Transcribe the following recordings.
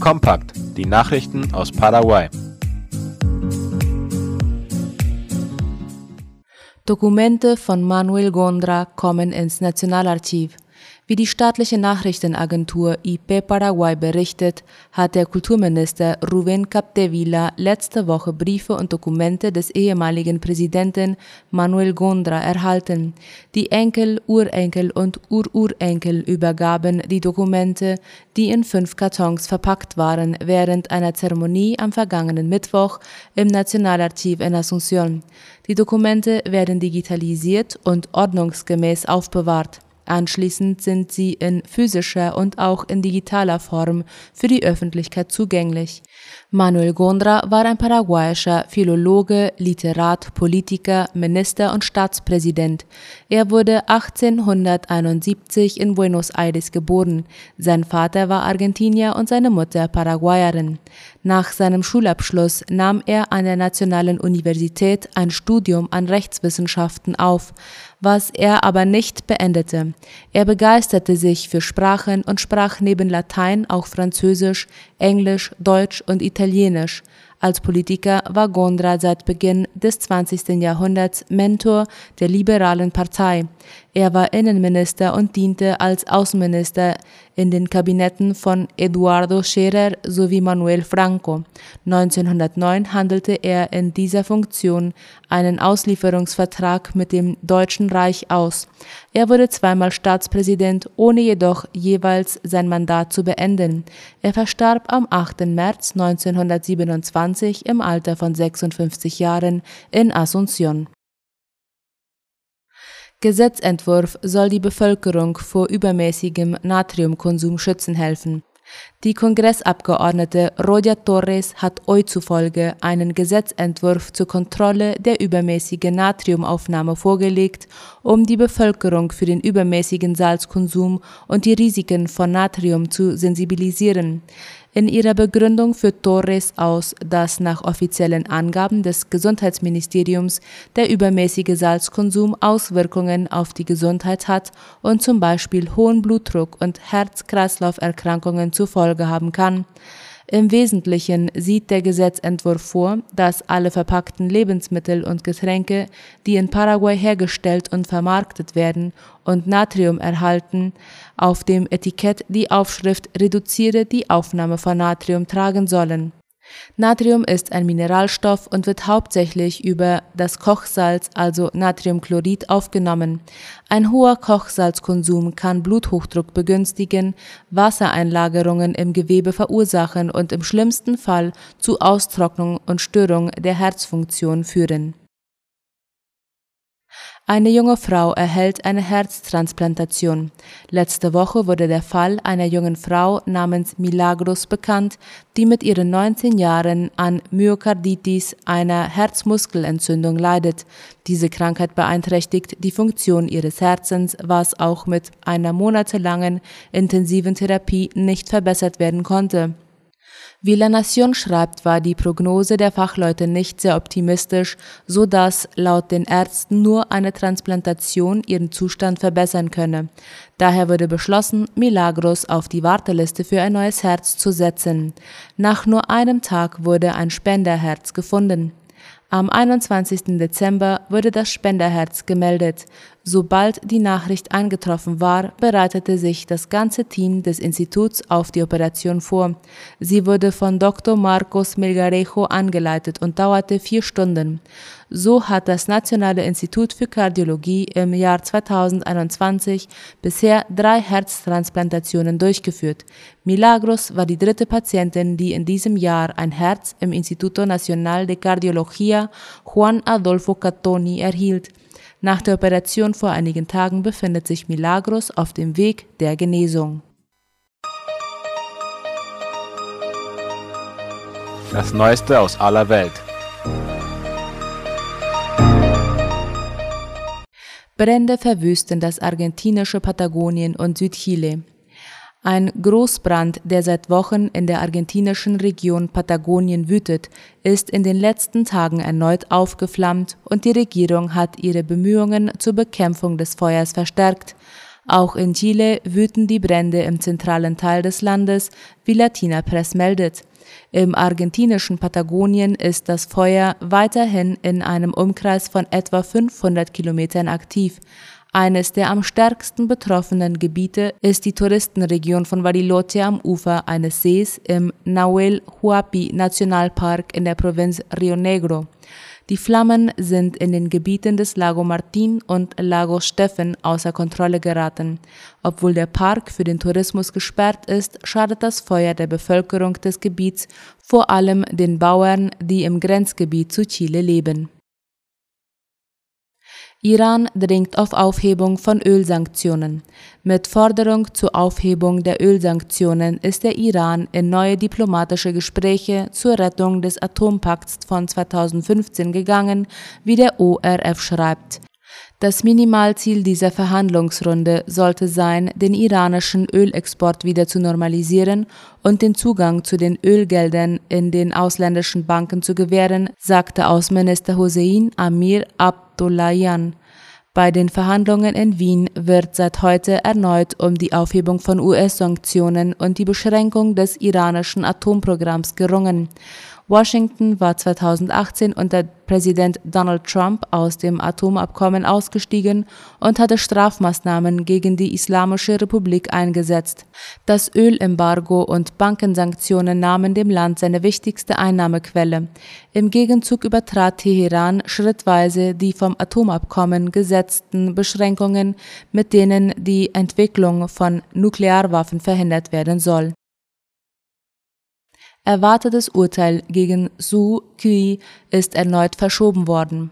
Kompakt, die Nachrichten aus Paraguay. Dokumente von Manuel Gondra kommen ins Nationalarchiv. Wie die staatliche Nachrichtenagentur IP Paraguay berichtet, hat der Kulturminister Rubén Capdevila letzte Woche Briefe und Dokumente des ehemaligen Präsidenten Manuel Gondra erhalten. Die Enkel, Urenkel und Ururenkel übergaben die Dokumente, die in fünf Kartons verpackt waren, während einer Zeremonie am vergangenen Mittwoch im Nationalarchiv in Asunción. Die Dokumente werden digitalisiert und ordnungsgemäß aufbewahrt. Anschließend sind sie in physischer und auch in digitaler Form für die Öffentlichkeit zugänglich. Manuel Gondra war ein paraguayischer Philologe, Literat, Politiker, Minister und Staatspräsident. Er wurde 1871 in Buenos Aires geboren. Sein Vater war Argentinier und seine Mutter Paraguayerin. Nach seinem Schulabschluss nahm er an der Nationalen Universität ein Studium an Rechtswissenschaften auf, was er aber nicht beendete. Er begeisterte sich für Sprachen und sprach neben Latein auch Französisch, Englisch, Deutsch und Italienisch. Als Politiker war Gondra seit Beginn des 20. Jahrhunderts Mentor der liberalen Partei. Er war Innenminister und diente als Außenminister in den Kabinetten von Eduardo Scherer sowie Manuel Franco. 1909 handelte er in dieser Funktion einen Auslieferungsvertrag mit dem Deutschen Reich aus. Er wurde zweimal Staatspräsident, ohne jedoch jeweils sein Mandat zu beenden. Er verstarb am 8. März 1927 im Alter von 56 Jahren in Asunción. Gesetzentwurf soll die Bevölkerung vor übermäßigem Natriumkonsum schützen helfen. Die Kongressabgeordnete Rodia Torres hat euch zufolge einen Gesetzentwurf zur Kontrolle der übermäßigen Natriumaufnahme vorgelegt, um die Bevölkerung für den übermäßigen Salzkonsum und die Risiken von Natrium zu sensibilisieren. In ihrer Begründung führt Torres aus, dass nach offiziellen Angaben des Gesundheitsministeriums der übermäßige Salzkonsum Auswirkungen auf die Gesundheit hat und zum Beispiel hohen Blutdruck und Herz-Kreislauf-Erkrankungen zur Folge haben kann. Im Wesentlichen sieht der Gesetzentwurf vor, dass alle verpackten Lebensmittel und Getränke, die in Paraguay hergestellt und vermarktet werden und Natrium erhalten, auf dem Etikett die Aufschrift Reduziere die Aufnahme von Natrium tragen sollen Natrium ist ein Mineralstoff und wird hauptsächlich über das Kochsalz, also Natriumchlorid, aufgenommen. Ein hoher Kochsalzkonsum kann Bluthochdruck begünstigen, Wassereinlagerungen im Gewebe verursachen und im schlimmsten Fall zu Austrocknung und Störung der Herzfunktion führen eine junge Frau erhält eine Herztransplantation. Letzte Woche wurde der Fall einer jungen Frau namens Milagros bekannt, die mit ihren 19 Jahren an Myokarditis, einer Herzmuskelentzündung, leidet. Diese Krankheit beeinträchtigt die Funktion ihres Herzens, was auch mit einer monatelangen intensiven Therapie nicht verbessert werden konnte. Wie La Nation schreibt, war die Prognose der Fachleute nicht sehr optimistisch, so dass laut den Ärzten nur eine Transplantation ihren Zustand verbessern könne. Daher wurde beschlossen, Milagros auf die Warteliste für ein neues Herz zu setzen. Nach nur einem Tag wurde ein Spenderherz gefunden. Am 21. Dezember wurde das Spenderherz gemeldet. Sobald die Nachricht eingetroffen war, bereitete sich das ganze Team des Instituts auf die Operation vor. Sie wurde von Dr. Marcos Melgarejo angeleitet und dauerte vier Stunden. So hat das Nationale Institut für Kardiologie im Jahr 2021 bisher drei Herztransplantationen durchgeführt. Milagros war die dritte Patientin, die in diesem Jahr ein Herz im Instituto Nacional de Cardiología Juan Adolfo Catoni erhielt. Nach der Operation vor einigen Tagen befindet sich Milagros auf dem Weg der Genesung. Das Neueste aus aller Welt. Brände verwüsten das argentinische Patagonien und Südchile. Ein Großbrand, der seit Wochen in der argentinischen Region Patagonien wütet, ist in den letzten Tagen erneut aufgeflammt und die Regierung hat ihre Bemühungen zur Bekämpfung des Feuers verstärkt. Auch in Chile wüten die Brände im zentralen Teil des Landes, wie Latina Press meldet. Im argentinischen Patagonien ist das Feuer weiterhin in einem Umkreis von etwa 500 Kilometern aktiv. Eines der am stärksten betroffenen Gebiete ist die Touristenregion von Bariloche am Ufer eines Sees im Nahuel Huapi Nationalpark in der Provinz Rio Negro. Die Flammen sind in den Gebieten des Lago Martin und Lago Steffen außer Kontrolle geraten. Obwohl der Park für den Tourismus gesperrt ist, schadet das Feuer der Bevölkerung des Gebiets, vor allem den Bauern, die im Grenzgebiet zu Chile leben. Iran dringt auf Aufhebung von Ölsanktionen. Mit Forderung zur Aufhebung der Ölsanktionen ist der Iran in neue diplomatische Gespräche zur Rettung des Atompakts von 2015 gegangen, wie der ORF schreibt. Das Minimalziel dieser Verhandlungsrunde sollte sein, den iranischen Ölexport wieder zu normalisieren und den Zugang zu den Ölgeldern in den ausländischen Banken zu gewähren, sagte Außenminister Hossein Amir Abd Abdullahian. Bei den Verhandlungen in Wien wird seit heute erneut um die Aufhebung von US-Sanktionen und die Beschränkung des iranischen Atomprogramms gerungen. Washington war 2018 unter Präsident Donald Trump aus dem Atomabkommen ausgestiegen und hatte Strafmaßnahmen gegen die Islamische Republik eingesetzt. Das Ölembargo und Bankensanktionen nahmen dem Land seine wichtigste Einnahmequelle. Im Gegenzug übertrat Teheran schrittweise die vom Atomabkommen gesetzten Beschränkungen, mit denen die Entwicklung von Nuklearwaffen verhindert werden soll erwartetes Urteil gegen Su Kui ist erneut verschoben worden.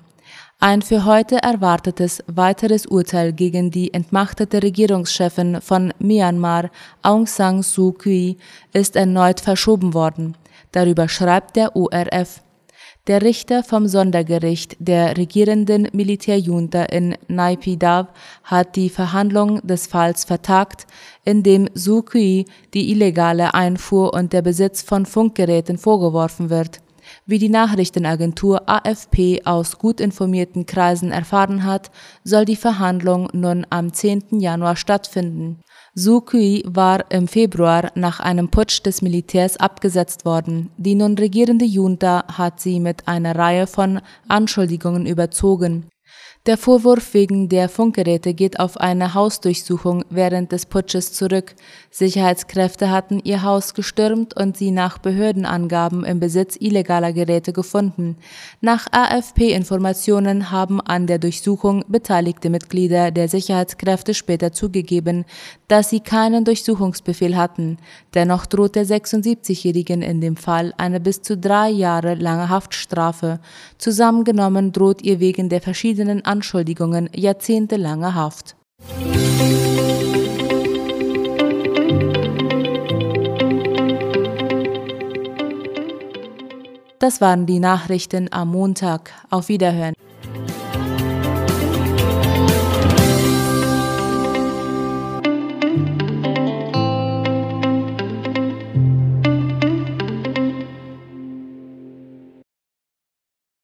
Ein für heute erwartetes weiteres Urteil gegen die entmachtete Regierungschefin von Myanmar, Aung San Suu Kyi, ist erneut verschoben worden. Darüber schreibt der ORF. Der Richter vom Sondergericht der regierenden Militärjunta in Naypyidaw hat die Verhandlung des Falls vertagt, in dem Suu Kyi die illegale Einfuhr und der Besitz von Funkgeräten vorgeworfen wird. Wie die Nachrichtenagentur AFP aus gut informierten Kreisen erfahren hat, soll die Verhandlung nun am 10. Januar stattfinden. Suu Kyi war im Februar nach einem Putsch des Militärs abgesetzt worden. Die nun regierende Junta hat sie mit einer Reihe von Anschuldigungen überzogen. Der Vorwurf wegen der Funkgeräte geht auf eine Hausdurchsuchung während des Putsches zurück. Sicherheitskräfte hatten ihr Haus gestürmt und sie nach Behördenangaben im Besitz illegaler Geräte gefunden. Nach AFP-Informationen haben an der Durchsuchung beteiligte Mitglieder der Sicherheitskräfte später zugegeben, dass sie keinen Durchsuchungsbefehl hatten. Dennoch droht der 76-Jährigen in dem Fall eine bis zu drei Jahre lange Haftstrafe. Zusammengenommen droht ihr wegen der verschiedenen Anschuldigungen jahrzehntelange Haft. Das waren die Nachrichten am Montag. Auf Wiederhören.